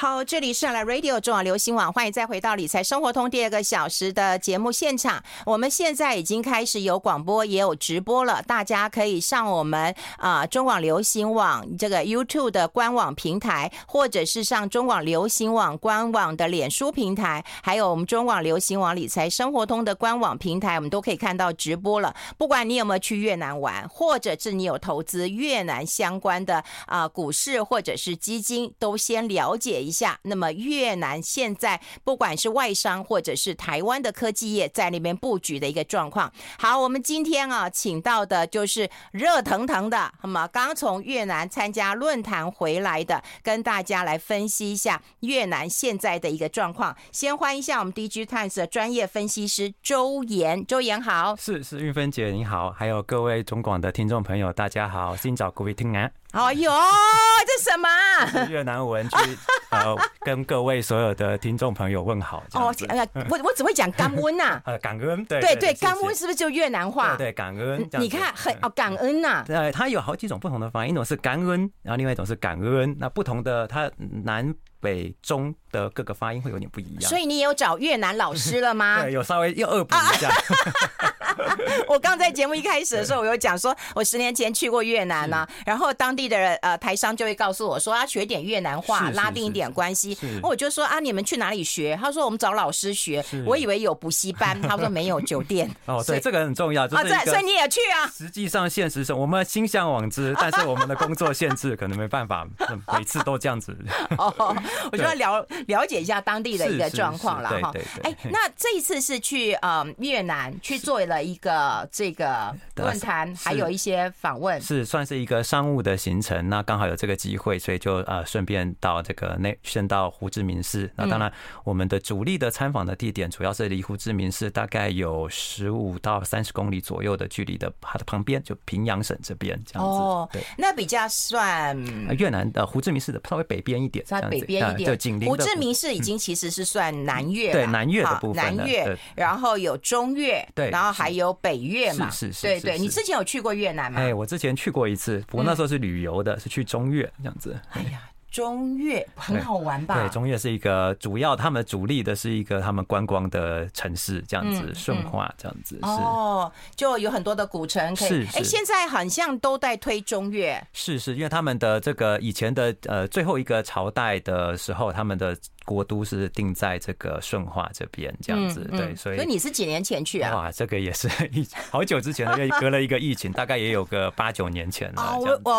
好，这里是来 Radio 中广流行网，欢迎再回到理财生活通第二个小时的节目现场。我们现在已经开始有广播，也有直播了，大家可以上我们啊、中广流行网这个 YouTube 的官网平台，或者是上中广流行网官网的脸书平台，还有我们中广流行网理财生活通的官网平台，我们都可以看到直播了。不管你有没有去越南玩，或者是你有投资越南相关的啊、股市或者是基金，都先了解一下。那么越南现在不管是外商或者是台湾的科技业在那边布局的一个状况。好，我们今天啊请到的就是热腾腾的，那么刚从越南参加论坛回来的，跟大家来分析一下越南现在的一个状况。先欢迎一下我们 DG Times 的专业分析师周岩，周岩好，是是韵芬姐你好，还有各位中广的听众朋友大家好，今早各位听啊。哎呦，这什么？越南文去呃，跟各位所有的听众朋友问好。哦，哎呀，我我只会讲感恩呐。呃，感恩，对对对，感恩是不是就越南话？对对，感恩。你看，很哦，感恩呐。对，它有好几种不同的发音，一种是感恩，然后另外一种是感恩。那不同的，它南北中的各个发音会有点不一样。所以你有找越南老师了吗？对，有稍微又恶补一下。我刚在节目一开始的时候，我有讲说，我十年前去过越南呢，然后当地的呃台商就会告诉我说，要学点越南话，拉近一点关系。我就说啊，你们去哪里学？他说我们找老师学。我以为有补习班，他说没有酒店。哦，对，这个很重要。啊，对，所以你也去啊？实际上，现实生我们心向往之，但是我们的工作限制可能没办法每次都这样子。哦，我就要了了解一下当地的一个状况了哈。哎，那这一次是去呃越南去做了一个这个论坛，还有一些访问，是算是一个商务的行程。那刚好有这个机会，所以就呃顺便到这个内先到胡志明市。那当然，我们的主力的参访的地点主要是离胡志明市大概有十五到三十公里左右的距离的，它的旁边就平阳省这边这样子。哦，那比较算越南的胡志明市的稍微北边一点，在北边一点。胡志明市已经其实是算南越，对南越的部分，南越，然后有中越，对，然后还有北越嘛，是是是，对对。你之前有去过越南吗？哎，我之前去过一次，不过那时候是旅游的，是去中越这样子。哎呀。中越很好玩吧？对，中越是一个主要，他们主力的是一个他们观光的城市，这样子顺化这样子。是哦，就有很多的古城可以。是，哎，现在好像都在推中越。是是，因为他们的这个以前的呃最后一个朝代的时候，他们的。国都是定在这个顺化这边这样子，对，所以所以你是几年前去啊？哇，这个也是一好久之前了，因为 隔了一个疫情，大概也有个八九年前了。哦，我我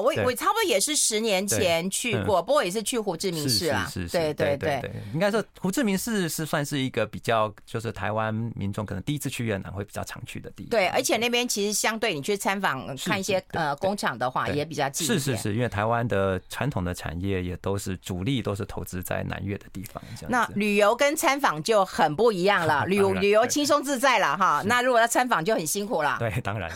我我差不多也是十年前去过，不过也是去胡志明市啊。是是是，对对对，应该说胡志明市是算是一个比较，就是台湾民众可能第一次去越南会比较常去的地方。对，而且那边其实相对你去参访看一些呃工厂的话，也比较近。是是是，因为台湾的传统的产业也都是主力都是投资在南越。的地方，那旅游跟参访就很不一样了。旅游旅游轻松自在了哈，那如果要参访就很辛苦了。对，当然，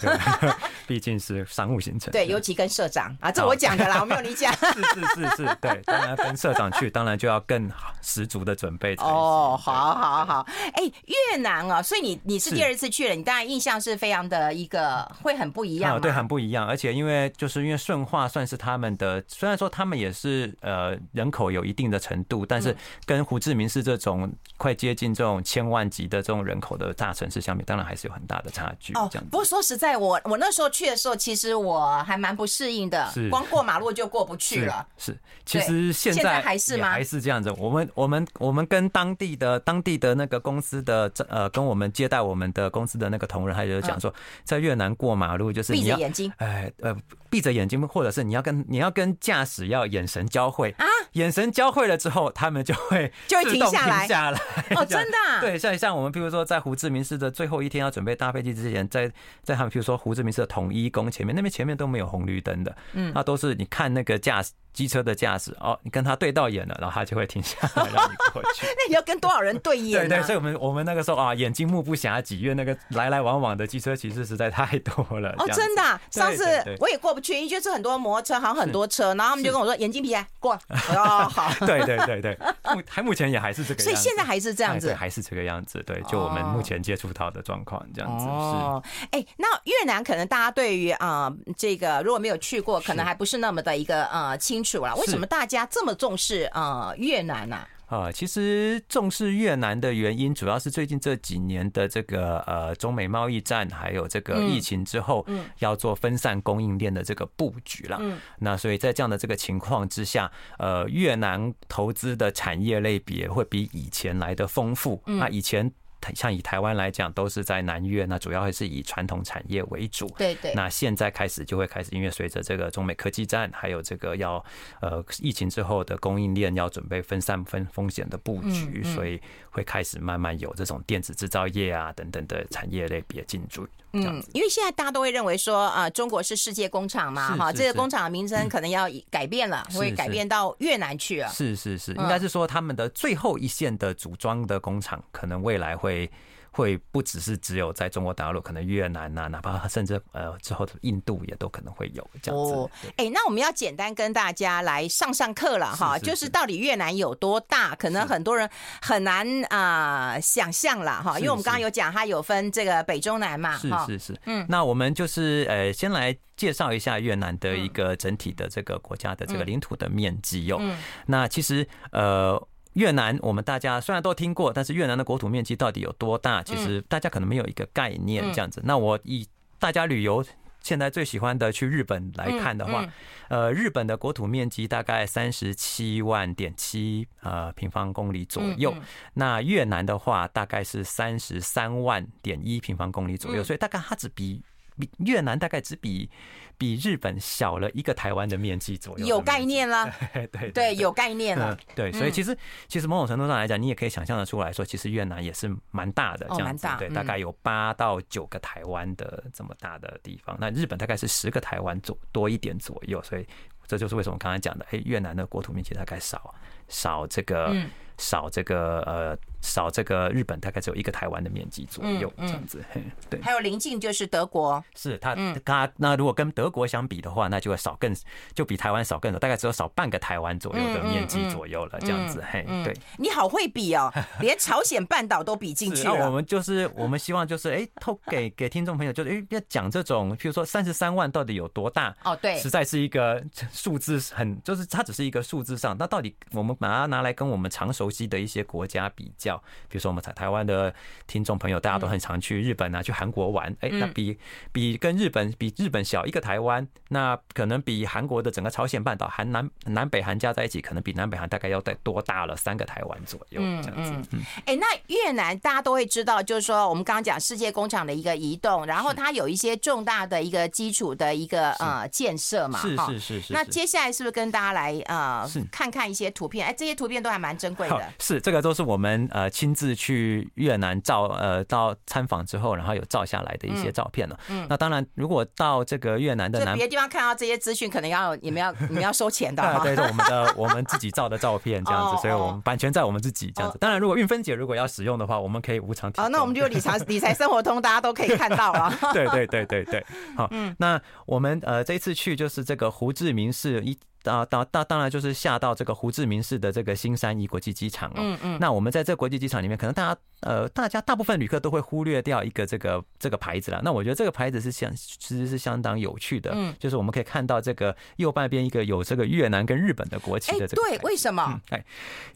毕竟是商务行程。对，尤其跟社长啊，这我讲的啦，我没有你讲。是是是是，对，当然跟社长去，当然就要更十足的准备。哦，好好好，哎，越南啊，所以你你是第二次去了，你当然印象是非常的一个会很不一样。对，很不一样，而且因为就是因为顺化算是他们的，虽然说他们也是呃人口有一定的程度，但是。是跟胡志明市这种快接近这种千万级的这种人口的大城市相比，当然还是有很大的差距。哦，不过说实在，我我那时候去的时候，其实我还蛮不适应的，光过马路就过不去了。是，其实现在还是吗？还是这样子。我们我们我们跟当地的当地的那个公司的呃，跟我们接待我们的公司的那个同仁，还有讲说，在越南过马路就是闭着眼睛，哎呃，闭着眼睛，或者是你要跟你要跟驾驶要眼神交汇啊，眼神交汇了之后，他们。就会就会停下来，下来哦，真的对，像像我们，譬如说在胡志明市的最后一天要准备搭飞机之前，在在他们譬如说胡志明市的统一宫前面，那边前面都没有红绿灯的，嗯，那都是你看那个驾驶。机车的驾驶哦，你跟他对到眼了，然后他就会停下来让你过去。那你要跟多少人对眼？对对，所以我们我们那个时候啊，眼睛目不暇给，因为那个来来往往的机车其实实在太多了。哦，真的，上次我也过不去，因为就是很多摩托车，好像很多车，然后他们就跟我说眼睛皮过。哦，好。对对对对，目还目前也还是这个样子，所以现在还是这样子，还是这个样子。对，就我们目前接触到的状况这样子。哦，哎，那越南可能大家对于啊这个如果没有去过，可能还不是那么的一个呃清为什么大家这么重视呃越南呢？啊，其实重视越南的原因，主要是最近这几年的这个呃中美贸易战，还有这个疫情之后，要做分散供应链的这个布局了。那所以在这样的这个情况之下，呃，越南投资的产业类别会比以前来的丰富。那以前。像以台湾来讲，都是在南越，那主要还是以传统产业为主。对对。那现在开始就会开始，因为随着这个中美科技战，还有这个要呃疫情之后的供应链要准备分散分风险的布局，所以会开始慢慢有这种电子制造业啊等等的产业类别进驻。嗯，因为现在大家都会认为说啊，中国是世界工厂嘛，哈，这个工厂的名称可能要改变了，会改变到越南去了。是是是，应该是说他们的最后一线的组装的工厂，可能未来会。会不只是只有在中国大陆，可能越南呐、啊，哪怕 甚至呃之后的印度也都可能会有这样子。哦，哎，那我们要简单跟大家来上上课了哈，就是到底越南有多大？可能很多人很难啊、呃、想象了哈，因为我们刚刚有讲它有分这个北中南嘛。是是是，嗯，那我们就是呃先来介绍一下越南的一个整体的这个国家的这个领土的面积哟。嗯，那其实呃。越南，我们大家虽然都听过，但是越南的国土面积到底有多大？其实大家可能没有一个概念。这样子，那我以大家旅游现在最喜欢的去日本来看的话，呃，日本的国土面积大概三十七万点七呃平方公里左右。那越南的话，大概是三十三万点一平方公里左右，所以大概它只比比越南大概只比。比日本小了一个台湾的面积左右，有概念了，对对对，有概念了，对，所以其实其实某种程度上来讲，你也可以想象得出来说，其实越南也是蛮大的，这样子，对，大概有八到九个台湾的这么大的地方。那日本大概是十个台湾左多一点左右，所以这就是为什么刚才讲的，哎，越南的国土面积大概少少这个。少这个呃，少这个日本大概只有一个台湾的面积左右这样子，对。还有邻近就是德国，是它它那如果跟德国相比的话，那就会少更就比台湾少更多，大概只有少半个台湾左右的面积左右了这样子，嘿，对。你好会比哦，连朝鲜半岛都比进 去了。那我们就是我们希望就是哎，透给给听众朋友就是哎要讲这种，比如说三十三万到底有多大？哦，对，实在是一个数字很就是它只是一个数字上，那到底我们把它拿来跟我们常熟。熟悉的一些国家比较，比如说我们台台湾的听众朋友，大家都很常去日本啊，去韩国玩。哎，那比比跟日本比日本小一个台湾，那可能比韩国的整个朝鲜半岛，韩南南北韩加在一起，可能比南北韩大概要再多大了三个台湾左右这样子。嗯，哎，那越南大家都会知道，就是说我们刚刚讲世界工厂的一个移动，然后它有一些重大的一个基础的一个呃建设嘛。是是是是。那接下来是不是跟大家来呃看看一些图片？哎，这些图片都还蛮珍贵的。是，这个都是我们呃亲自去越南照呃到参访之后，然后有照下来的一些照片了。嗯，那当然，如果到这个越南的南，别的地方看到这些资讯，可能要你们要你们要收钱的。对，是我们的我们自己照的照片这样子，所以我们版权在我们自己这样子。当然，如果韵芬姐如果要使用的话，我们可以无偿提供。哦，那我们就理财理财生活通，大家都可以看到 了。对对对对对，好，嗯，那我们呃这一次去就是这个胡志明市一。啊，当当当然就是下到这个胡志明市的这个新山一国际机场哦。嗯嗯。那我们在这国际机场里面，可能大家呃，大家大部分旅客都会忽略掉一个这个这个牌子了。那我觉得这个牌子是相其实是相当有趣的。嗯。就是我们可以看到这个右半边一个有这个越南跟日本的国旗的这个。对，为什么？哎，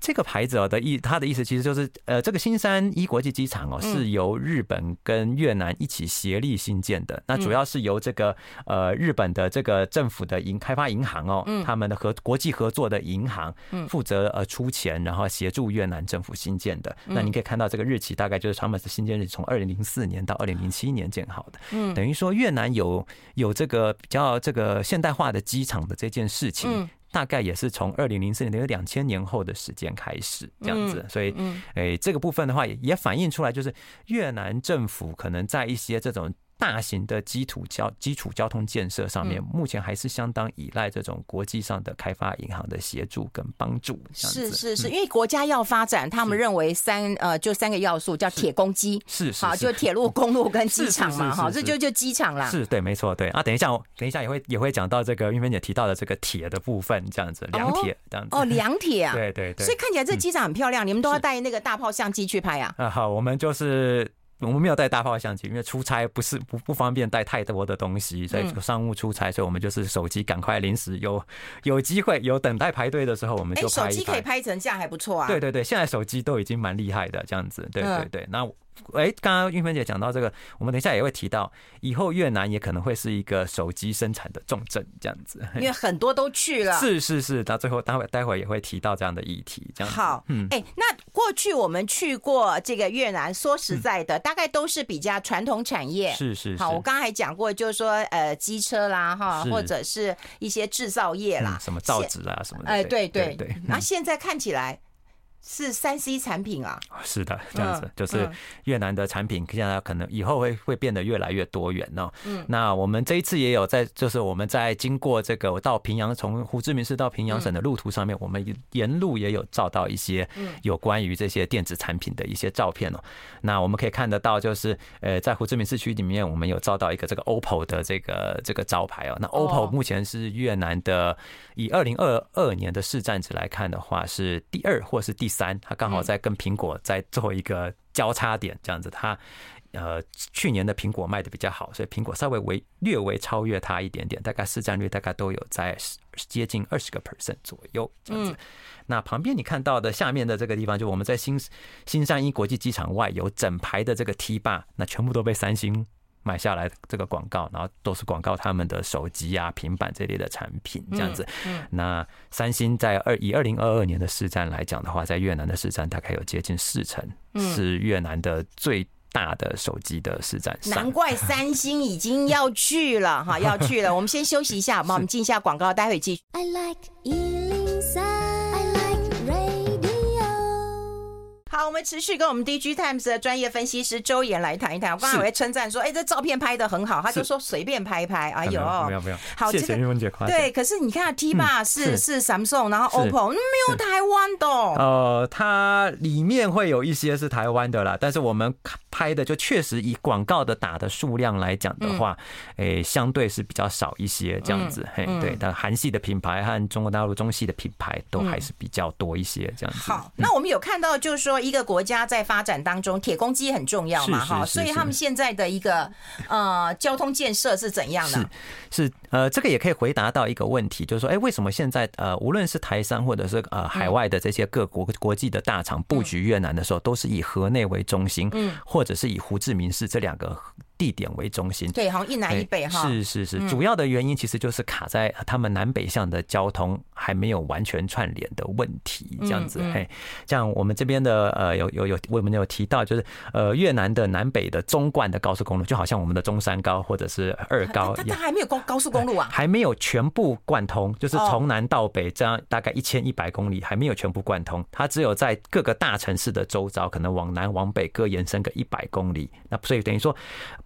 这个牌子哦的意，它的意思其实就是呃，这个新山一国际机场哦是由日本跟越南一起协力兴建的。那主要是由这个呃日本的这个政府的银开发银行哦，他们的合国际合作的银行负责呃出钱，然后协助越南政府新建的。那你可以看到这个日期，大概就是船本是新建日从二零零四年到二零零七年建好的。嗯，等于说越南有有这个比较这个现代化的机场的这件事情，大概也是从二零零四年，等于两千年后的时间开始这样子。所以，诶，这个部分的话也反映出来，就是越南政府可能在一些这种。大型的基础交基础交通建设上面，目前还是相当依赖这种国际上的开发银行的协助跟帮助。是是是，因为国家要发展，他们认为三呃就三个要素叫铁公鸡，是是好，就铁路、公路跟机场嘛，哈，这就就机场啦。是对，没错，对啊。等一下，等一下也会也会讲到这个玉芬姐提到的这个铁的部分，这样子，两铁这样子。哦，两铁啊，对对对。所以看起来这机场很漂亮，你们都要带那个大炮相机去拍啊？啊，好，我们就是。我们没有带大炮相机，因为出差不是不不方便带太多的东西，在商务出差，所以我们就是手机赶快临时有 有机会有等待排队的时候，我们就拍一拍。手机可以拍成这样还不错啊。对对对，现在手机都已经蛮厉害的，这样子。对对对，那。哎，刚刚玉芬姐讲到这个，我们等一下也会提到，以后越南也可能会是一个手机生产的重镇，这样子。因为很多都去了。是 是是，到最后待会待会也会提到这样的议题，这样。好，嗯，哎，那过去我们去过这个越南，说实在的，大概都是比较传统产业。是是。好，我刚刚还讲过，就是说，呃，机车啦，哈，或者是一些制造业啦，什么造纸啊，什么的。哎，对对对。那现在看起来。是三 C 产品啊，是的，这样子就是越南的产品，现在可能以后会会变得越来越多元哦。嗯，那我们这一次也有在，就是我们在经过这个到平阳，从胡志明市到平阳省的路途上面，我们沿路也有照到一些有关于这些电子产品的一些照片哦。那我们可以看得到，就是呃，在胡志明市区里面，我们有照到一个这个 OPPO 的这个这个招牌哦。那 OPPO 目前是越南的，以二零二二年的市占值来看的话，是第二或是第三，它刚好在跟苹果在做一个交叉点，这样子。它呃去年的苹果卖的比较好，所以苹果稍微微略微超越它一点点，大概市占率大概都有在接近二十个 percent 左右这样子。那旁边你看到的下面的这个地方，就我们在新新山一国际机场外有整排的这个 T 坝，那全部都被三星。买下来这个广告，然后都是广告他们的手机啊、平板这类的产品，这样子。那三星在二以二零二二年的市占来讲的话，在越南的市占大概有接近四成，是越南的最大的手机的市占。难怪三星已经要去了哈，要去了。我们先休息一下，好吗？我们进一下广告，待会继续。好，我们持续跟我们 DigiTimes 的专业分析师周岩来谈一谈。我刚才我会称赞说，哎、欸，这照片拍的很好，他就说随便拍一拍。哎呦，没有没有，好，谢谢玉芬姐夸奖。对，可是你看 T 坝是是 Samsung，然后 OPPO 没有台湾的。呃，它里面会有一些是台湾的啦，但是我们拍的就确实以广告的打的数量来讲的话，哎、欸，相对是比较少一些这样子。嘿，对，但韩系的品牌和中国大陆中系的品牌都还是比较多一些这样子。好，那我们有看到就是说。一个国家在发展当中，铁公鸡很重要嘛，哈，所以他们现在的一个呃交通建设是怎样的？是是呃，这个也可以回答到一个问题，就是说，哎，为什么现在呃，无论是台商或者是呃海外的这些各国国际的大厂布局越南的时候，都是以河内为中心，嗯，或者是以胡志明市这两个。地点为中心，对，好像一南一北哈。是是是，主要的原因其实就是卡在他们南北向的交通还没有完全串联的问题，这样子。嘿，像我们这边的呃，有有有，我们有提到，就是呃，越南的南北的中冠的高速公路，就好像我们的中山高或者是二高它还没有高高速公路啊，还没有全部贯通，就是从南到北这样大概一千一百公里，还没有全部贯通，它只有在各个大城市的周遭，可能往南往北各延伸个一百公里，那所以等于说。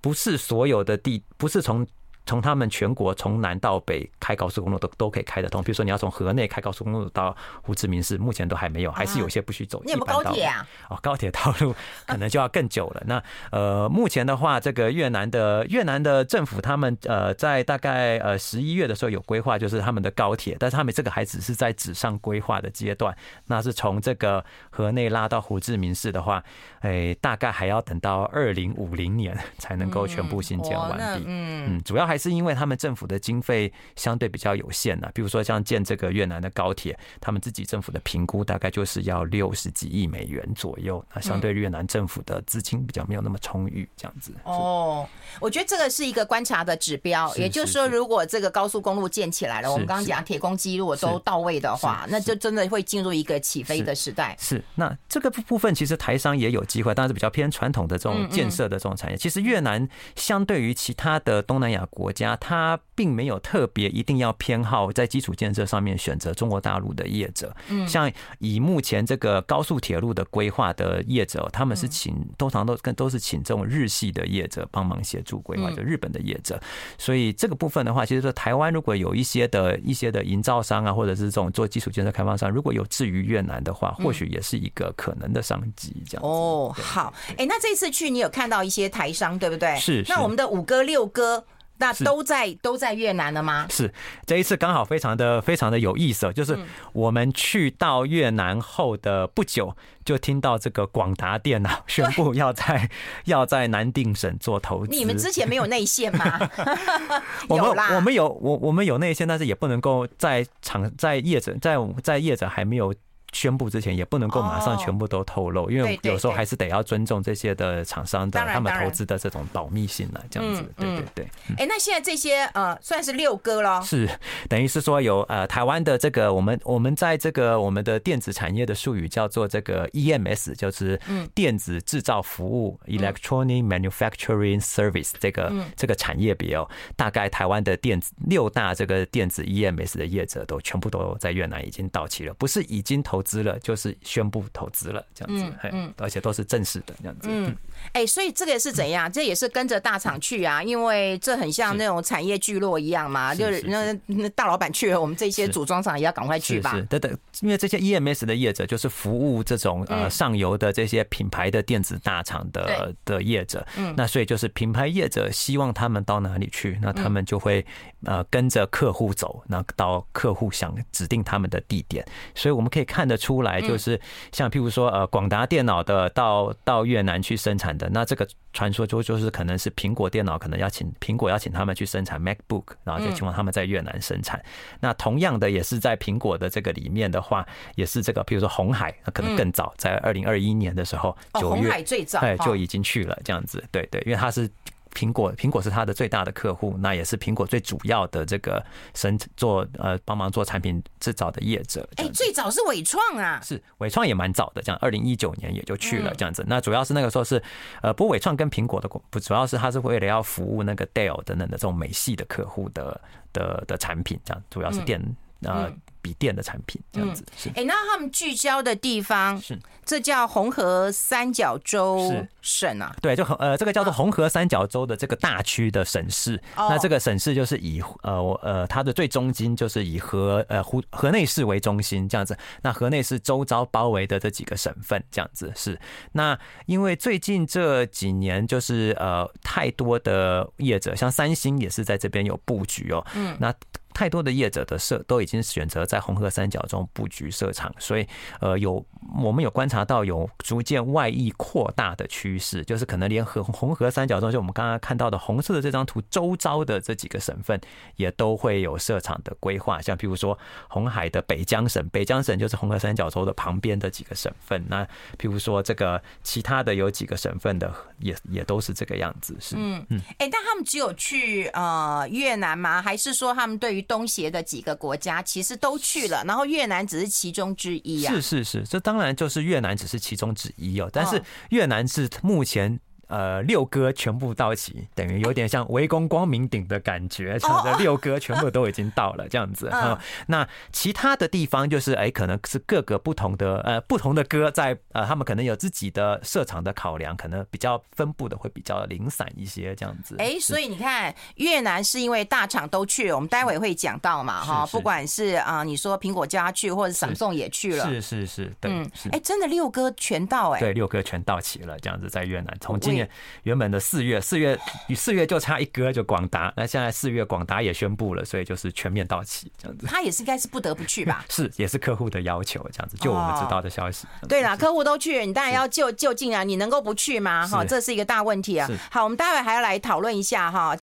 不是所有的地，不是从。从他们全国从南到北开高速公路都都可以开得通，比如说你要从河内开高速公路到胡志明市，目前都还没有，还是有些不许走。你有没有高铁啊？哦，高铁道路可能就要更久了。那呃，目前的话，这个越南的越南的政府他们呃在大概呃十一月的时候有规划，就是他们的高铁，但是他们这个还只是在纸上规划的阶段。那是从这个河内拉到胡志明市的话，哎，大概还要等到二零五零年才能够全部新建完毕。嗯嗯，主要还。还是因为他们政府的经费相对比较有限呢，比如说像建这个越南的高铁，他们自己政府的评估大概就是要六十几亿美元左右，那相对越南政府的资金比较没有那么充裕，这样子。哦，我觉得这个是一个观察的指标，也就是说，如果这个高速公路建起来了，我们刚刚讲铁公鸡如果都到位的话，那就真的会进入一个起飞的时代。是，那这个部分其实台商也有机会，但是比较偏传统的这种建设的这种产业。其实越南相对于其他的东南亚国国家，它并没有特别一定要偏好在基础建设上面选择中国大陆的业者。嗯，像以目前这个高速铁路的规划的业者，他们是请通常都跟都是请这种日系的业者帮忙协助规划，就日本的业者。所以这个部分的话，其实说台湾如果有一些的一些的营造商啊，或者是这种做基础建设开发商，如果有志于越南的话，或许也是一个可能的商机。这样哦，好，哎，那这次去你有看到一些台商，对不对？是。那我们的五哥六哥。那都在都在越南了吗？是，这一次刚好非常的非常的有意思，就是我们去到越南后的不久，就听到这个广达电脑 宣布要在要在南定省做投资。你们之前没有内线吗？我们我们有我我们有内线，但是也不能够在厂在业者在在业者还没有。宣布之前也不能够马上全部都透露，因为有时候还是得要尊重这些的厂商的他们投资的这种保密性呢，这样子，对对对。哎，那现在这些呃算是六哥了，是。等于是说有呃台湾的这个我们我们在这个我们的电子产业的术语叫做这个 EMS，就是电子制造服务 （Electronic Manufacturing Service） 这个这个产业别哦，大概台湾的电子六大这个电子 EMS 的业者都全部都在越南已经到期了，不是已经投。资了就是宣布投资了，这样子，嗯，而且都是正式的这样子，嗯，哎，所以这个是怎样？这也是跟着大厂去啊，因为这很像那种产业聚落一样嘛，就是那那大老板去了，我们这些组装厂也要赶快去吧。是，等等，因为这些 EMS 的业者就是服务这种呃上游的这些品牌的电子大厂的的业者，嗯，那所以就是品牌业者希望他们到哪里去，那他们就会呃跟着客户走，那到客户想指定他们的地点，所以我们可以看得出来就是像譬如说呃广达电脑的到到越南去生产的，那这个传说就就是可能是苹果电脑可能要请苹果要请他们去生产 MacBook，然后就希望他们在越南生产。那同样的也是在苹果的这个里面的话，也是这个譬如说红海，那可能更早在二零二一年的时候九月，最早哎就已经去了这样子，对对，因为它是。苹果，苹果是它的最大的客户，那也是苹果最主要的这个生做呃帮忙做产品制造的业者。哎，最早是伟创啊，是伟创也蛮早的，这样二零一九年也就去了这样子。那主要是那个时候是呃，不过伟创跟苹果的不主要是它是为了要服务那个 Dell 等等的这种美系的客户的的的产品，这样主要是电呃。笔电的产品这样子，哎、欸，那他们聚焦的地方是这叫红河三角洲省啊？对，就呃，这个叫做红河三角洲的这个大区的省市。那这个省市就是以呃呃，它的最中心就是以河呃湖河内市为中心这样子。那河内市周遭包围的这几个省份这样子是。那因为最近这几年就是呃太多的业者，像三星也是在这边有布局哦。嗯，那。太多的业者的设都已经选择在红河三角中布局设厂，所以呃有我们有观察到有逐渐外溢扩大的趋势，就是可能连河红河三角中，就我们刚刚看到的红色的这张图周遭的这几个省份也都会有设厂的规划，像譬如说红海的北江省，北江省就是红河三角洲的旁边的几个省份。那譬如说这个其他的有几个省份的也也都是这个样子，是嗯嗯，哎，但他们只有去呃越南吗？还是说他们对于东协的几个国家其实都去了，然后越南只是其中之一啊。是是是，这当然就是越南只是其中之一哦。但是越南是目前。呃，六哥全部到齐，等于有点像围攻光明顶的感觉。这样的六哥全部都已经到了，这样子。嗯，那其他的地方就是，哎，可能是各个不同的呃不同的歌在呃，他们可能有自己的设场的考量，可能比较分布的会比较零散一些，这样子。哎，所以你看，越南是因为大厂都去了，我们待会会讲到嘛，哈，不管是啊，你说苹果家去，或者 Samsung 也去了，是是是，对，哎，真的六哥全到，哎，对，六哥全到齐了，这样子在越南，从今年。原本的四月，四月与四月就差一哥就广达，那现在四月广达也宣布了，所以就是全面到期这样子。他也是应该是不得不去吧？是，也是客户的要求这样子，就我们知道的消息。哦、对啦，客户都去，你当然要就就近啊，你能够不去吗？哈，这是一个大问题啊。好，我们待会还要来讨论一下哈。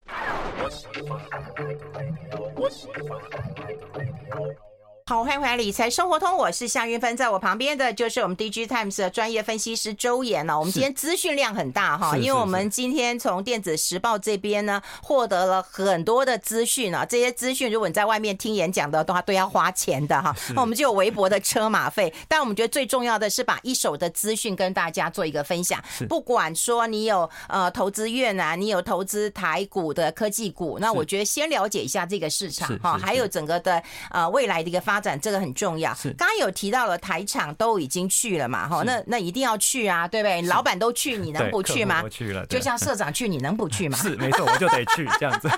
好，欢迎回来理财生活通，我是夏云芬，在我旁边的就是我们 DigiTimes 的专业分析师周岩呢。我们今天资讯量很大哈，因为我们今天从电子时报这边呢获得了很多的资讯啊，这些资讯如果你在外面听演讲的话，都要花钱的哈。那我们就有微薄的车马费，但我们觉得最重要的是把一手的资讯跟大家做一个分享。不管说你有呃投资越南，你有投资台股的科技股，那我觉得先了解一下这个市场哈，还有整个的呃未来的一个发。发展这个很重要。是，刚刚有提到了台厂都已经去了嘛？哈，那那一定要去啊，对不对？老板都去，你能不去吗？去了，就像社长去，你能不去吗？是，没错，我就得去这样子。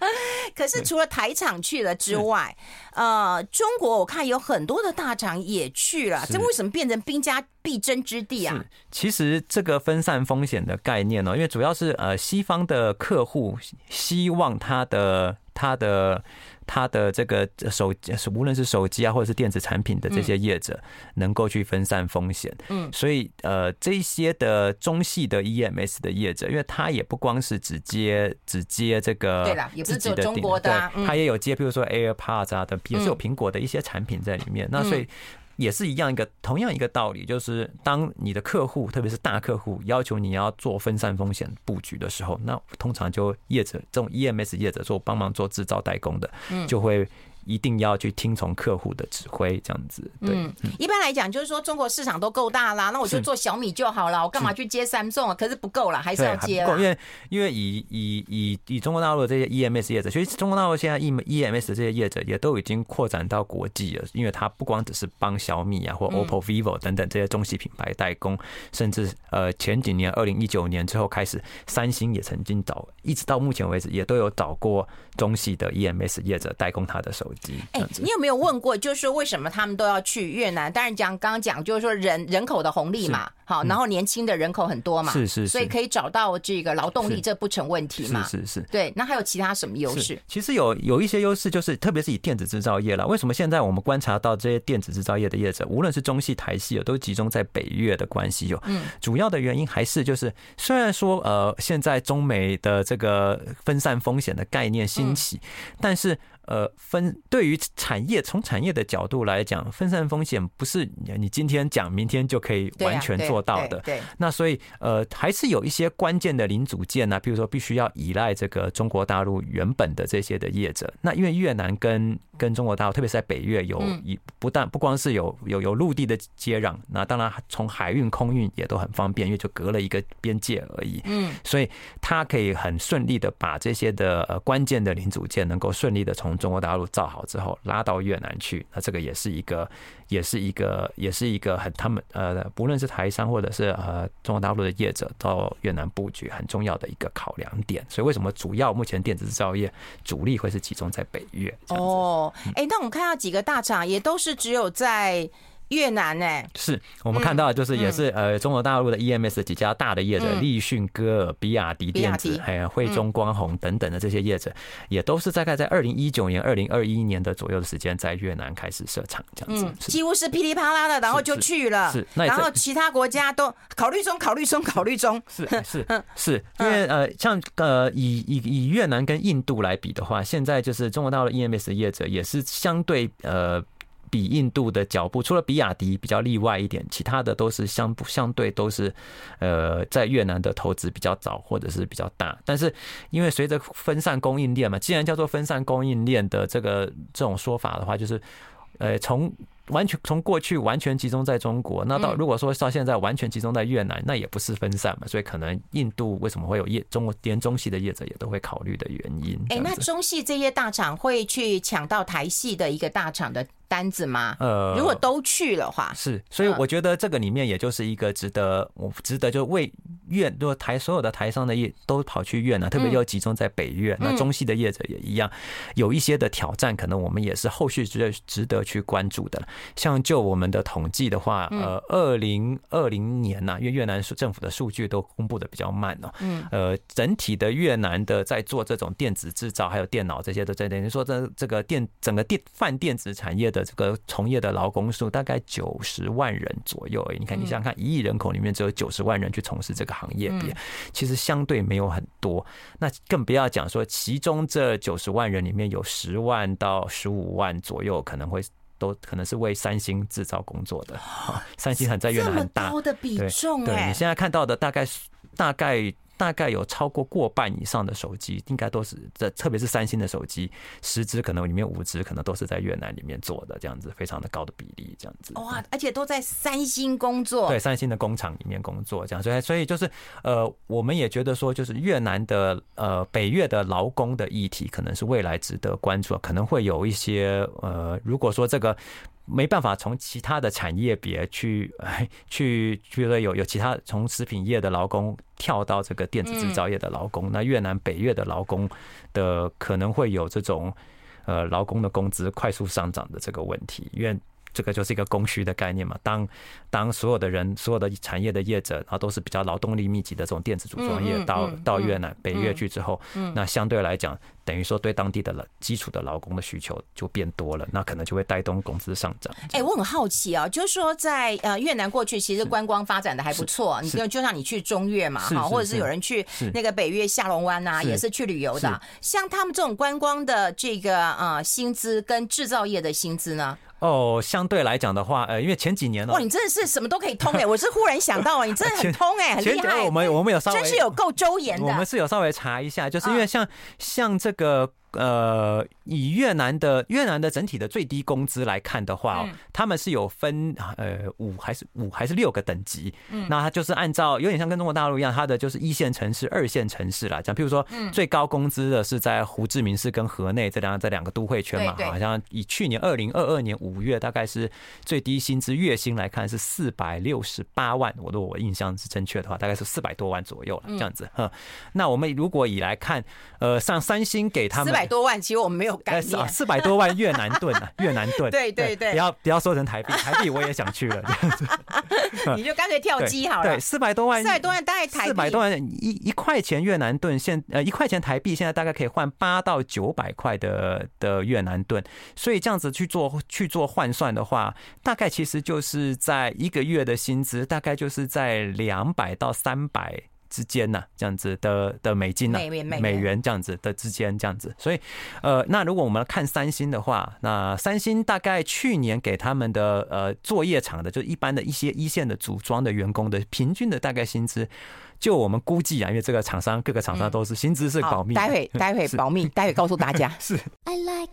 可是除了台厂去了之外，呃，中国我看有很多的大厂也去了，这为什么变成兵家必争之地啊？其实这个分散风险的概念呢，因为主要是呃西方的客户希望他的他的。他的这个手无论是手机啊，或者是电子产品的这些业者，能够去分散风险。嗯，所以呃，这些的中系的 EMS 的业者，因为他也不光是只接只接这个，对啦，也不是只有中国的，他也有接，比如说 AirPods 啊等，也是有苹果的一些产品在里面。那所以。也是一样一个同样一个道理，就是当你的客户，特别是大客户要求你要做分散风险布局的时候，那通常就业者这种 EMS 业者做帮忙做制造代工的，就会。一定要去听从客户的指挥，这样子。对，嗯，一般来讲就是说，中国市场都够大啦，那我就做小米就好了，我干嘛去接 Samsung 啊？可是不够了，还是要接了。因为因为以以以以中国大陆的这些 EMS 业者，其实中国大陆现在 E EMS 的这些业者也都已经扩展到国际了，因为它不光只是帮小米啊或 OPPO、vivo 等等这些中系品牌代工，甚至呃前几年二零一九年之后开始，三星也曾经找，一直到目前为止也都有找过中系的 EMS 业者代工他的手机。哎，你有没有问过，就是说为什么他们都要去越南？当然讲刚刚讲，就是说人人口的红利嘛，好，然后年轻的人口很多嘛，是是，所以可以找到这个劳动力，这不成问题嘛，是是是，对。那还有其他什么优势？其实有有一些优势，就是特别是以电子制造业了。为什么现在我们观察到这些电子制造业的业者，无论是中系、台系，都集中在北越的关系有？嗯，主要的原因还是就是，虽然说呃，现在中美的这个分散风险的概念兴起，但是。呃，分对于产业，从产业的角度来讲，分散风险不是你今天讲，明天就可以完全做到的。对，那所以呃，还是有一些关键的零组件啊，比如说必须要依赖这个中国大陆原本的这些的业者。那因为越南跟跟中国大陆，特别是在北越有一不但不光是有有有陆地的接壤，那当然从海运、空运也都很方便，因为就隔了一个边界而已。嗯，所以它可以很顺利的把这些的呃关键的零组件能够顺利的从中国大陆造好之后，拉到越南去，那这个也是一个，也是一个，也是一个很他们呃，不论是台商或者是呃中国大陆的业者到越南布局很重要的一个考量点。所以为什么主要目前电子制造业主力会是集中在北越？哦，哎，那我们看到几个大厂也都是只有在。越南呢、欸？是我们看到的就是也是呃中国大陆的 EMS 几家大的业者，立讯、歌尔、比亚迪电子，还有汇中光弘等等的这些业者，也都是大概在二零一九年、二零二一年的左右的时间，在越南开始设厂，这样子，几乎是噼里啪啦的，然后就去了。是，然后其他国家都考虑中，考虑中，考虑中。是是是，因为呃，像呃以以以越南跟印度来比的话，现在就是中国大陆的 EMS 业者也是相对呃。比印度的脚步，除了比亚迪比较例外一点，其他的都是相不相对都是，呃，在越南的投资比较早或者是比较大。但是因为随着分散供应链嘛，既然叫做分散供应链的这个这种说法的话，就是呃从。完全从过去完全集中在中国，那到如果说到现在完全集中在越南，那也不是分散嘛，所以可能印度为什么会有业中国连中系的业者也都会考虑的原因。哎，那中系这些大厂会去抢到台系的一个大厂的单子吗？呃，如果都去的话，是，所以我觉得这个里面也就是一个值得我值得就为越如果台所有的台商的业都跑去越南，特别又集中在北越，那中西的业者也一样有一些的挑战，可能我们也是后续值得值得去关注的。像就我们的统计的话，呃，二零二零年呐，因为越南政府的数据都公布的比较慢哦，嗯，呃，整体的越南的在做这种电子制造还有电脑这些都在等于说这这个电整个电泛电子产业的这个从业的劳工数大概九十万人左右而已。你看，你想想看，一亿人口里面只有九十万人去从事这个行业，别其实相对没有很多。那更不要讲说，其中这九十万人里面有十万到十五万左右可能会。都可能是为三星制造工作的。三星很在越南很大，高的比重哎，对，你现在看到的大概大概。大概有超过过半以上的手机，应该都是这，特别是三星的手机，十只可能里面五只可能都是在越南里面做的，这样子非常的高的比例，这样子。哇，而且都在三星工作，对，三星的工厂里面工作，这样，所以所以就是呃，我们也觉得说，就是越南的呃北越的劳工的议题，可能是未来值得关注，可能会有一些呃，如果说这个。没办法从其他的产业别去 去觉得有有其他从食品业的劳工跳到这个电子制造业的劳工，那越南北越的劳工的可能会有这种呃劳工的工资快速上涨的这个问题，因为这个就是一个供需的概念嘛。当当所有的人所有的产业的业者，然后都是比较劳动力密集的这种电子组装业到到越南北越去之后，那相对来讲。等于说，对当地的基础的劳工的需求就变多了，那可能就会带动工资上涨。哎，我很好奇啊，就是说在呃越南过去其实观光发展的还不错，你就就像你去中越嘛哈，或者是有人去那个北越下龙湾呐，也是去旅游的。像他们这种观光的这个呃薪资跟制造业的薪资呢？哦，相对来讲的话，呃，因为前几年呢，哇，你真的是什么都可以通哎！我是忽然想到啊，你真的很通哎，很厉害。我们我们有稍微真是有够周延的，我们是有稍微查一下，就是因为像像这个。呃，以越南的越南的整体的最低工资来看的话，他们是有分呃五还是五还是六个等级？嗯，那他就是按照有点像跟中国大陆一样，它的就是一线城市、二线城市来讲，譬如说，最高工资的是在胡志明市跟河内这两这两个都会圈嘛，好像以去年二零二二年五月大概是最低薪资月薪来看是四百六十八万，我如果我印象是正确的话，大概是四百多万左右了，这样子。哈，那我们如果以来看，呃，上三星给他们。百多万，其实我们没有概念。四百多万越南盾啊，越南盾。对对对，不要不要说成台币，台币我也想去了这样子。你就干脆跳机好了。对，四百多万，四百多万大概台币。四百多万一一块钱越南盾，现呃一块钱台币现在大概可以换八到九百块的的越南盾，所以这样子去做去做换算的话，大概其实就是在一个月的薪资，大概就是在两百到三百。之间呢，这样子的的美金呢，美元这样子的之间这样子，所以呃，那如果我们看三星的话，那三星大概去年给他们的呃作业厂的，就一般的一些一线的组装的员工的平均的大概薪资，就我们估计啊，因为这个厂商各个厂商都是薪资是保密，待会 待会保密，待会告诉大家。是。I like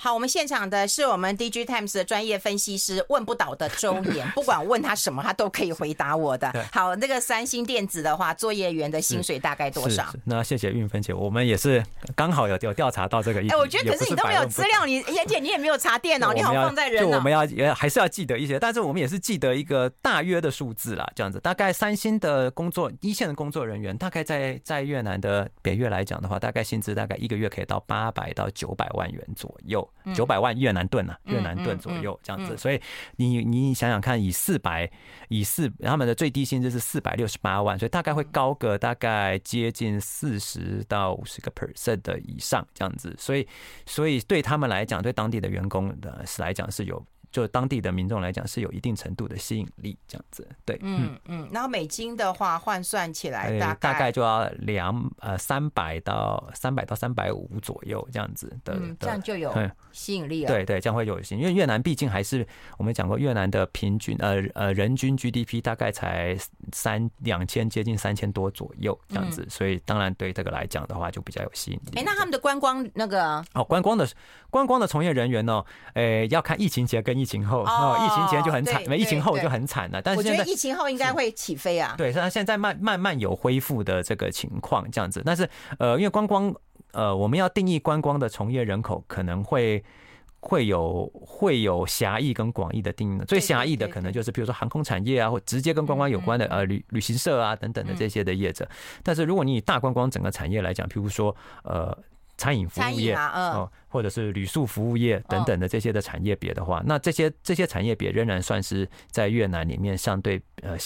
好，我们现场的是我们 DigiTimes 的专业分析师，问不倒的周岩，不管问他什么，他都可以回答我的。好，那个三星电子的话，作业员的薪水大概多少？那谢谢运芬姐，我们也是刚好有有调查到这个。哎，我觉得可是你都没有资料，你而且你也没有查电脑，你好放在人。就我们要也还是要记得一些，但是我们也是记得一个大约的数字啦，这样子。大概三星的工作一线的工作人员，大概在在越南的北越来讲的话，大概薪资大概一个月可以到八百到九百万元左右。九百万越南盾啊，越南盾左右这样子，所以你你想想看，以四百以四他们的最低薪资是四百六十八万，所以大概会高个大概接近四十到五十个 percent 的以上这样子，所以所以对他们来讲，对当地的员工的是来讲是有。就当地的民众来讲是有一定程度的吸引力，这样子，对，嗯嗯，然后美金的话换算起来大概大概就要两呃三百到三百到三百五左右这样子的，这样就有吸引力了。对对，这样会有吸引，因为越南毕竟还是我们讲过，越南的平均呃呃人均 GDP 大概才三两千接近三千多左右这样子，所以当然对这个来讲的话就比较有吸引力。哎，那他们的观光那个哦，观光的观光的从业人员呢，诶要看疫情前跟。疫情后，哦，疫情前就很惨，没疫情后就很惨了。但是我觉得疫情后应该会起飞啊。对，它现在慢慢慢有恢复的这个情况，这样子。但是呃，因为观光，呃，我们要定义观光的从业人口，可能会会有会有狭义跟广义的定义。最狭义的可能就是比如说航空产业啊，或直接跟观光有关的呃旅旅行社啊等等的这些的业者。但是如果你以大观光整个产业来讲，譬如说呃。餐饮服务业，嗯，或者是旅宿服务业等等的这些的产业别的话，那这些这些产业别仍然算是在越南里面相对呃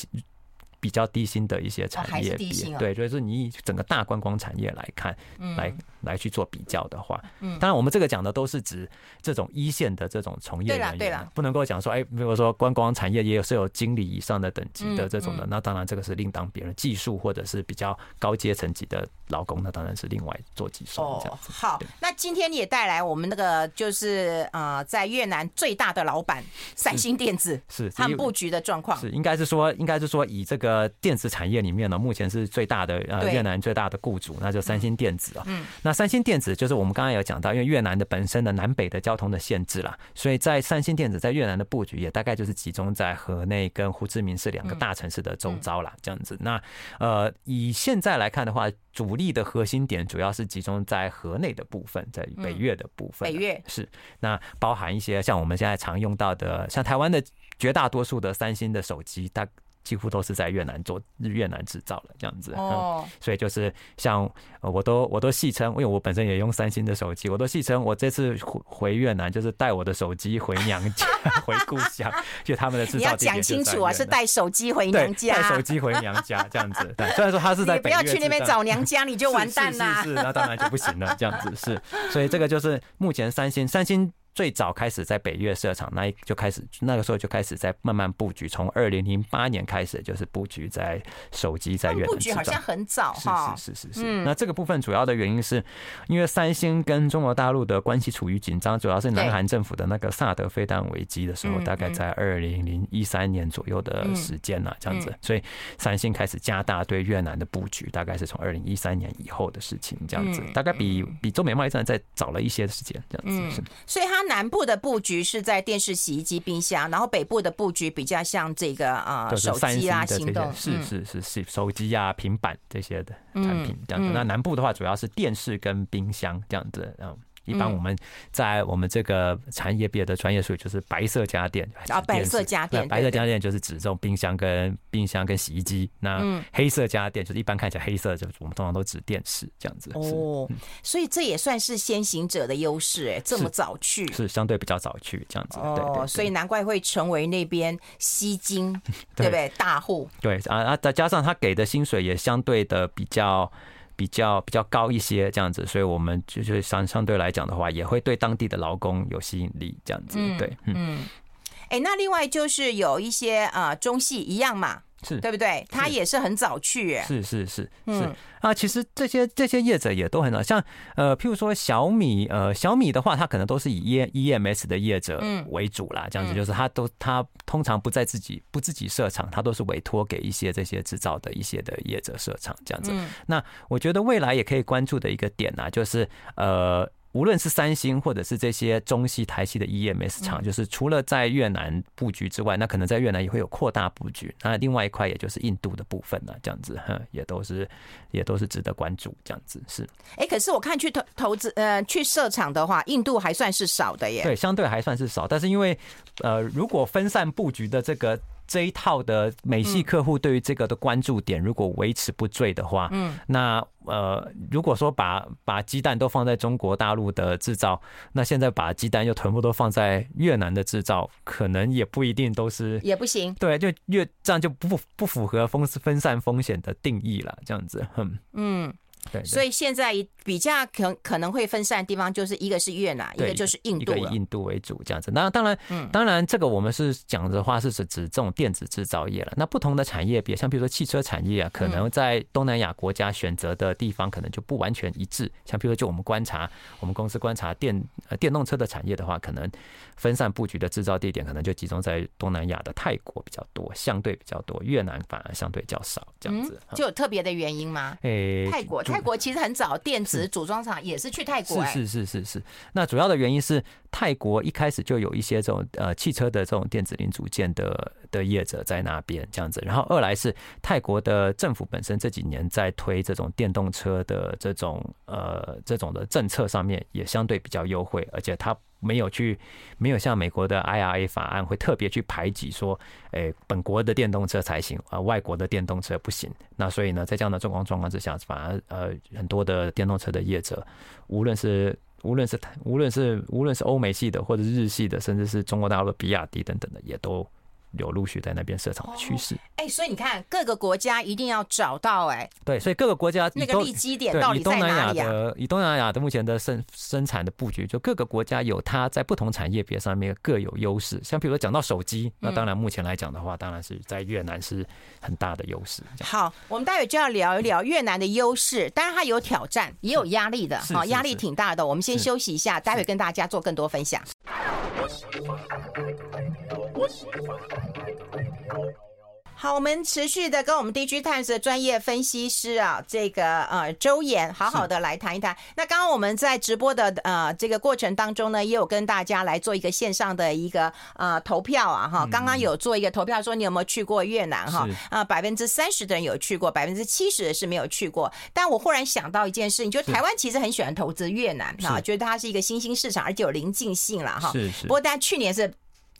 比较低薪的一些产业别，对，所以说你以整个大观光产业来看，来来去做比较的话，嗯，当然我们这个讲的都是指这种一线的这种从业人员，对了，不能够讲说，哎，比如说观光产业也有是有经理以上的等级的这种的，那当然这个是另当别论。技术或者是比较高阶层级的劳工，那当然是另外做计算这样子。好，那今天你也带来我们那个就是呃，在越南最大的老板三星电子是他们布局的状况，是应该是说，应该是说以这个电子产业里面呢，目前是最大的呃越南最大的雇主，那就三星电子啊。嗯，那三星电子就是我们刚刚有讲到，因为越南的本身的南北的交通的限制啦，所以在三星电子在越南的布局也大概就是集中在河内跟胡志明市两个大城市的周遭啦，这样子。那呃，以现在来看的话，主力的核心点主要是集中在河内的部分，在北越的部分。北越是那包含一些像我们现在常用到的，像台湾的绝大多数的三星的手机，大。几乎都是在越南做，越南制造了这样子，嗯，所以就是像我都我都戏称，因为我本身也用三星的手机，我都戏称我这次回回越南就是带我的手机回娘家，回故乡，就他们的制造。你要讲清楚啊，是带手机回娘家，带手机回娘家这样子。对，虽然说他是在北越，不要去那边找娘家，你就完蛋了。是是是，那当然就不行了，这样子是。所以这个就是目前三星，三星。最早开始在北越设厂，那就开始那个时候就开始在慢慢布局。从二零零八年开始就是布局在手机在越南。布局好像很早哈。是是是是是。那这个部分主要的原因是，因为三星跟中国大陆的关系处于紧张，主要是南韩政府的那个萨德飞弹危机的时候，大概在二零零一三年左右的时间呢，这样子。所以三星开始加大对越南的布局，大概是从二零一三年以后的事情，这样子。大概比比中美贸易战再早了一些时间，这样子是。所以它。南部的布局是在电视、洗衣机、冰箱，然后北部的布局比较像这个啊，手机啊，行动是是是是手机啊、平板这些的产品这样子。那南部的话，主要是电视跟冰箱这样子，嗯。一般我们在我们这个产业别的专业术语就是白色家电啊，白色家电，白色家电就是指这种冰箱跟冰箱跟洗衣机。那黑色家电就是一般看起来黑色，就我们通常都指电视这样子。哦，所以这也算是先行者的优势哎，这么早去是相对比较早去这样子。哦，所以难怪会成为那边吸金，对不对？大户对啊啊，再加上他给的薪水也相对的比较。比较比较高一些这样子，所以我们就是相相对来讲的话，也会对当地的劳工有吸引力这样子。对，嗯，哎，那另外就是有一些啊中戏一样嘛。是对不对？他也是很早去，是是是是啊。其实这些这些业者也都很早，像呃，譬如说小米，呃，小米的话，它可能都是以 E E M S 的业者为主啦。这样子就是它都它通常不在自己不自己设厂，它都是委托给一些这些制造的一些的业者设厂这样子。那我觉得未来也可以关注的一个点呢，就是呃。无论是三星或者是这些中系、台系的 EMS 厂，就是除了在越南布局之外，那可能在越南也会有扩大布局。那另外一块也就是印度的部分呢，这样子，也都是也都是值得关注。这样子是。哎，可是我看去投投资呃去设厂的话，印度还算是少的耶。对，相对还算是少。但是因为呃，如果分散布局的这个。这一套的美系客户对于这个的关注点，如果维持不坠的话，嗯，那呃，如果说把把鸡蛋都放在中国大陆的制造，那现在把鸡蛋又全部都放在越南的制造，可能也不一定都是也不行，对，就越这样就不不符合风分散风险的定义了，这样子，哼。嗯。对，所以现在比较可可能会分散的地方，就是一个是越南，一个就是印度，以印度为主这样子。那当然，当然这个我们是讲的话是指指这种电子制造业了。那不同的产业别，像比如说汽车产业啊，可能在东南亚国家选择的地方可能就不完全一致。像比如说，就我们观察，我们公司观察电呃电动车的产业的话，可能分散布局的制造地点可能就集中在东南亚的泰国比较多，相对比较多，越南反而相对较少这样子。就有特别的原因吗？诶，泰国。泰国其实很早，电子组装厂也是去泰国。是是是是是。那主要的原因是泰国一开始就有一些这种呃汽车的这种电子零组件的的业者在那边这样子。然后二来是泰国的政府本身这几年在推这种电动车的这种呃这种的政策上面也相对比较优惠，而且它。没有去，没有像美国的 IRA 法案会特别去排挤说，诶，本国的电动车才行，啊，外国的电动车不行。那所以呢，在这样的状况状况之下，反而呃，很多的电动车的业者，无论是无论是无论是无论是欧美系的，或者是日系的，甚至是中国大陆的比亚迪等等的，也都有陆续在那边设厂的趋势。哎，所以你看各个国家一定要找到哎，对，所以各个国家那个利基点到底在哪里啊？以东南亚的目前的生生产的布局，就各个国家有它在不同产业别上面各有优势。像比如说讲到手机，那当然目前来讲的话，当然是在越南是很大的优势。好，我们待会就要聊一聊越南的优势，当然它有挑战，也有压力的，好，压力挺大的。我们先休息一下，待会跟大家做更多分享。好，我们持续的跟我们 DigiTimes 的专业分析师啊，这个呃周岩，好好的来谈一谈。那刚刚我们在直播的呃这个过程当中呢，也有跟大家来做一个线上的一个呃投票啊哈。刚刚有做一个投票，说你有没有去过越南哈？啊，百分之三十的人有去过，百分之七十的是没有去过。但我忽然想到一件事，你觉得台湾其实很喜欢投资越南哈，觉得它是一个新兴市场，而且有临近性了哈。是是。不过但去年是。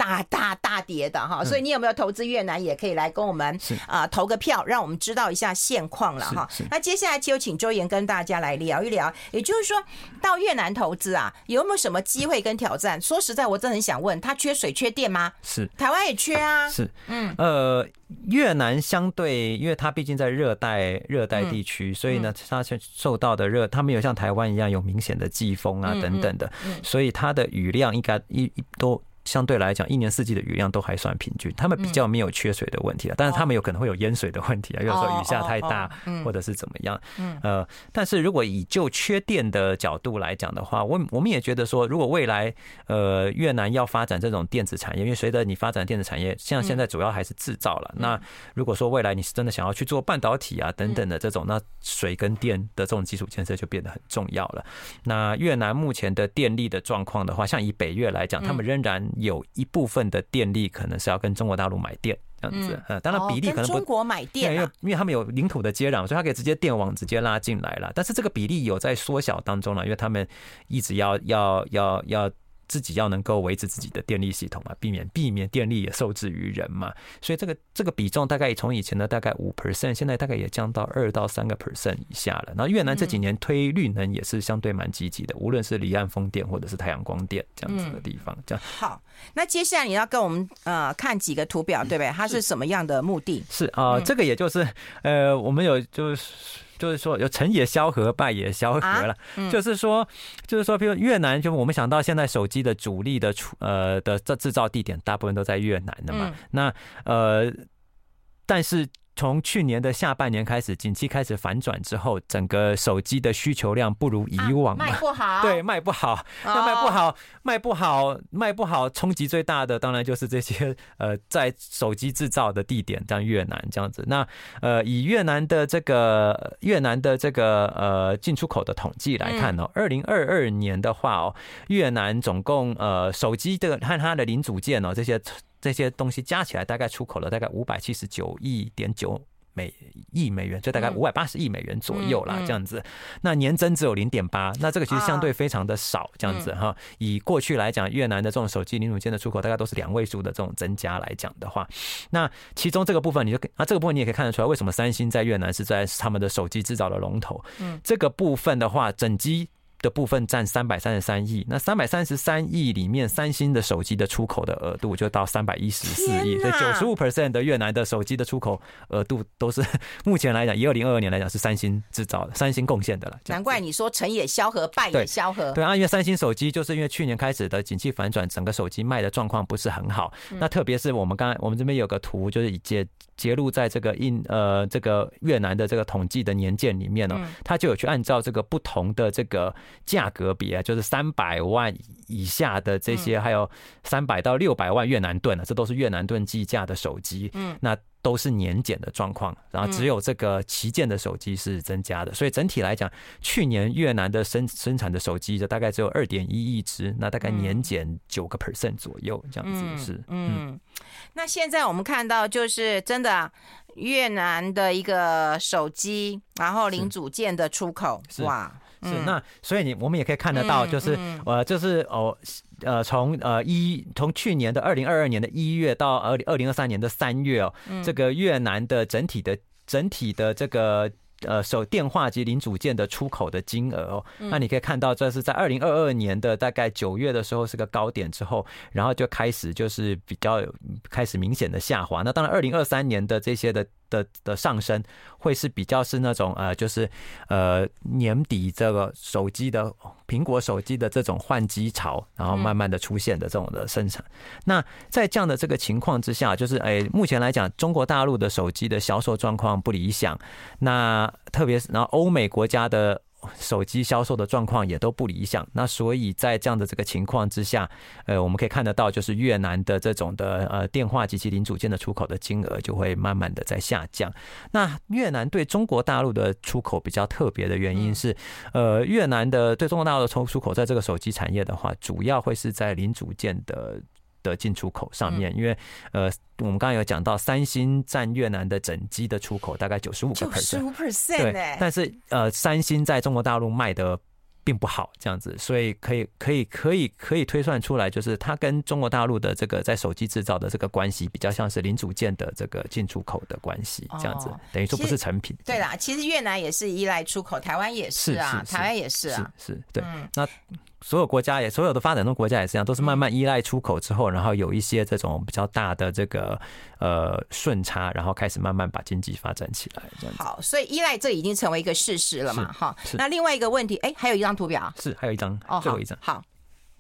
大大大跌的哈，所以你有没有投资越南，也可以来跟我们啊投个票，让我们知道一下现况了哈。那接下来就请周岩跟大家来聊一聊，也就是说到越南投资啊，有没有什么机会跟挑战？说实在，我真的很想问，他缺水缺电吗？是，台湾也缺啊。是，嗯，呃，越南相对，因为它毕竟在热带热带地区，所以呢，它受到的热，它没有像台湾一样有明显的季风啊等等的，所以它的雨量应该一一都。相对来讲，一年四季的雨量都还算平均，他们比较没有缺水的问题啊。但是他们有可能会有淹水的问题啊，比如说雨下太大，或者是怎么样。呃，但是如果以就缺电的角度来讲的话，我我们也觉得说，如果未来呃越南要发展这种电子产业，因为随着你发展电子产业，像现在主要还是制造了。那如果说未来你是真的想要去做半导体啊等等的这种，那水跟电的这种基础建设就变得很重要了。那越南目前的电力的状况的话，像以北越来讲，他们仍然。有一部分的电力可能是要跟中国大陆买电这样子，呃，当然比例可能不。中国买电，因为因为他们有领土的接壤，所以他可以直接电网直接拉进来了。但是这个比例有在缩小当中了，因为他们一直要要要要。自己要能够维持自己的电力系统嘛，避免避免电力也受制于人嘛，所以这个这个比重大概从以前的大概五 percent，现在大概也降到二到三个 percent 以下了。然后越南这几年推绿能也是相对蛮积极的，无论是离岸风电或者是太阳光电这样子的地方。这样好，那接下来你要跟我们呃看几个图表，对不对？它是什么样的目的？是啊，这个也就是呃，我们有就是。就是说，有成也萧何，败也萧何了。就是说，就是说，比如越南，就我们想到现在手机的主力的出呃的这制造地点，大部分都在越南的嘛。那呃，但是。从去年的下半年开始，景气开始反转之后，整个手机的需求量不如以往，卖不好。对，卖不好，那卖不好，卖不好，卖不好，冲击最大的当然就是这些 呃，在手机制造的地点，像越南这样子。那呃，以越南的这个越南的这个呃进出口的统计来看呢，二零二二年的话哦，越南总共呃手机的和它的零组件哦这些。这些东西加起来大概出口了大概五百七十九亿点九美亿美元，就大概五百八十亿美元左右啦，这样子。那年增只有零点八，那这个其实相对非常的少，这样子哈。以过去来讲，越南的这种手机零组件的出口大概都是两位数的这种增加来讲的话，那其中这个部分你就啊这个部分你也可以看得出来，为什么三星在越南是在他们的手机制造的龙头。嗯，这个部分的话，整机。的部分占三百三十三亿，那三百三十三亿里面，三星的手机的出口的额度就到三百一十四亿，所以九十五 percent 的越南的手机的出口额度都是 目前来讲，以二零二二年来讲是三星制造的，三星贡献的了。难怪你说成也萧何，败也萧何。对啊，因为三星手机就是因为去年开始的景气反转，整个手机卖的状况不是很好。那特别是我们刚才我们这边有个图，就是以截截录在这个印呃这个越南的这个统计的年鉴里面呢，它就有去按照这个不同的这个。价格比啊，就是三百万以下的这些，还有三百到六百万越南盾啊，这都是越南盾计价的手机。嗯，那都是年减的状况，然后只有这个旗舰的手机是增加的。所以整体来讲，去年越南的生生产的手机就大概只有二点一亿只，那大概年减九个 percent 左右，这样子是。嗯，那现在我们看到就是真的越南的一个手机，然后零组件的出口，哇。是，那所以你我们也可以看得到，就是呃，就是哦，呃，从呃一从去年的二零二二年的一月到二零二零二三年的三月哦，这个越南的整体的整体的这个呃手电话及零组件的出口的金额哦。那你可以看到，这是在二零二二年的大概九月的时候是个高点之后，然后就开始就是比较开始明显的下滑。那当然，二零二三年的这些的。的的上升会是比较是那种呃，就是呃年底这个手机的苹果手机的这种换机潮，然后慢慢的出现的这种的生产。那在这样的这个情况之下，就是哎，目前来讲，中国大陆的手机的销售状况不理想。那特别是然后欧美国家的。手机销售的状况也都不理想，那所以在这样的这个情况之下，呃，我们可以看得到，就是越南的这种的呃电话及其零组件的出口的金额就会慢慢的在下降。那越南对中国大陆的出口比较特别的原因是，呃，越南的对中国大陆的出出口在这个手机产业的话，主要会是在零组件的。的进出口上面，因为呃，我们刚刚有讲到，三星占越南的整机的出口大概九十五个 percent，对，但是呃，三星在中国大陆卖的并不好，这样子，所以可以可以可以可以推算出来，就是它跟中国大陆的这个在手机制造的这个关系，比较像是零组件的这个进出口的关系，这样子，等于说不是成品。对啦，其实越南也是依赖出口，台湾也是啊，台湾也是啊，是，对，那。所有国家也，所有的发展中国家也是这样，都是慢慢依赖出口之后，然后有一些这种比较大的这个呃顺差，然后开始慢慢把经济发展起来。这样好，所以依赖这已经成为一个事实了嘛？哈。那另外一个问题，哎，还有一张图表，是还有一张，哦，最后一张，好。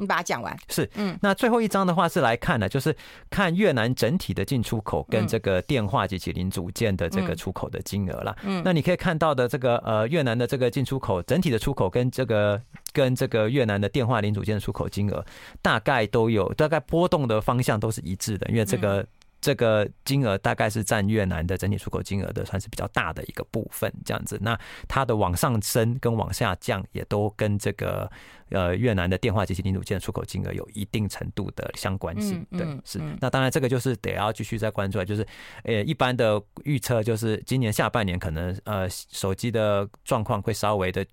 你把它讲完是，嗯，那最后一张的话是来看呢，就是看越南整体的进出口跟这个电话及其零组件的这个出口的金额啦。嗯，那你可以看到的这个呃越南的这个进出口整体的出口跟这个跟这个越南的电话零组件的出口金额大概都有大概波动的方向都是一致的，因为这个。这个金额大概是占越南的整体出口金额的算是比较大的一个部分，这样子。那它的往上升跟往下降也都跟这个呃越南的电话及其零组件出口金额有一定程度的相关性。对，是。那当然这个就是得要继续再关注，就是呃一般的预测就是今年下半年可能呃手机的状况会稍微的，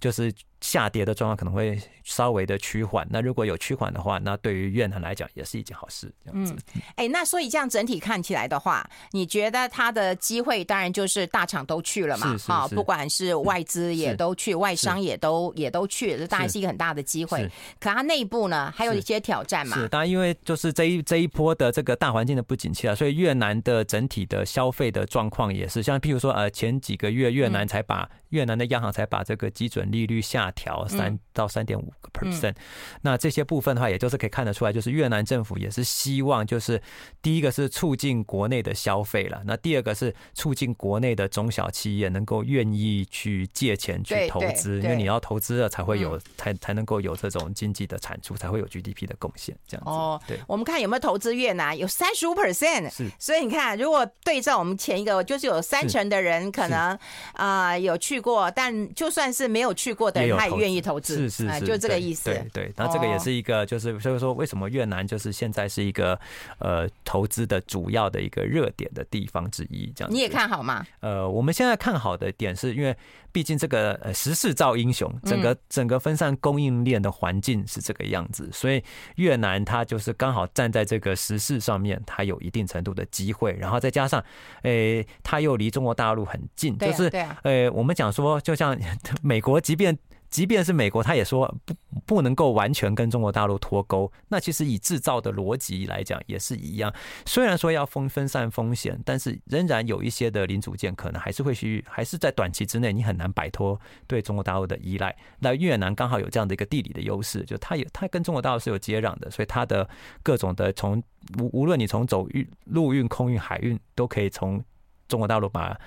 就是。下跌的状况可能会稍微的趋缓，那如果有趋缓的话，那对于越南来讲也是一件好事。这样子，嗯，哎，那所以这样整体看起来的话，你觉得它的机会当然就是大厂都去了嘛？好，不管是外资也都去，外商也都也都去，这当然是一个很大的机会。可它内部呢，还有一些挑战嘛？是，当然因为就是这一这一波的这个大环境的不景气啊，所以越南的整体的消费的状况也是，像譬如说呃前几个月越南才把。越南的央行才把这个基准利率下调三到三点五个 percent，那这些部分的话，也就是可以看得出来，就是越南政府也是希望，就是第一个是促进国内的消费了，那第二个是促进国内的中小企业能够愿意去借钱去投资，因为你要投资了才会有才才能够有这种经济的产出，才会有 GDP 的贡献，这样子。哦，对，我们看有没有投资越南，有三十五 percent，是，所以你看，如果对照我们前一个，就是有三成的人可能啊有去。去过，但就算是没有去过的人，他也愿意投资，是是是，就这个意思。对对，那这个也是一个，就是所以说，为什么越南就是现在是一个呃投资的主要的一个热点的地方之一，这样。你也看好吗？呃，我们现在看好的点是因为。毕竟这个呃时势造英雄，整个整个分散供应链的环境是这个样子，所以越南它就是刚好站在这个时势上面，它有一定程度的机会，然后再加上，诶，它又离中国大陆很近，就是，呃，我们讲说，就像 美国，即便。即便是美国，他也说不不能够完全跟中国大陆脱钩。那其实以制造的逻辑来讲也是一样。虽然说要分分散风险，但是仍然有一些的零组件可能还是会需，还是在短期之内你很难摆脱对中国大陆的依赖。那越南刚好有这样的一个地理的优势，就它也它跟中国大陆是有接壤的，所以它的各种的从无无论你从走运、陆运、空运、海运，都可以从中国大陆把。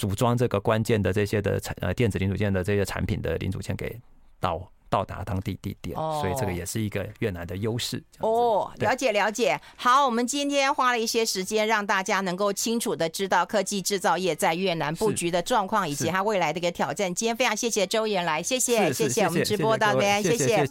组装这个关键的这些的产呃电子零组件的这些产品的零组件给到到达当地地点，所以这个也是一个越南的优势。哦，了解了解。好，我们今天花了一些时间，让大家能够清楚的知道科技制造业在越南布局的状况以及它未来的一个挑战。今天非常谢谢周岩来，谢谢谢谢我们直播到这边，谢谢。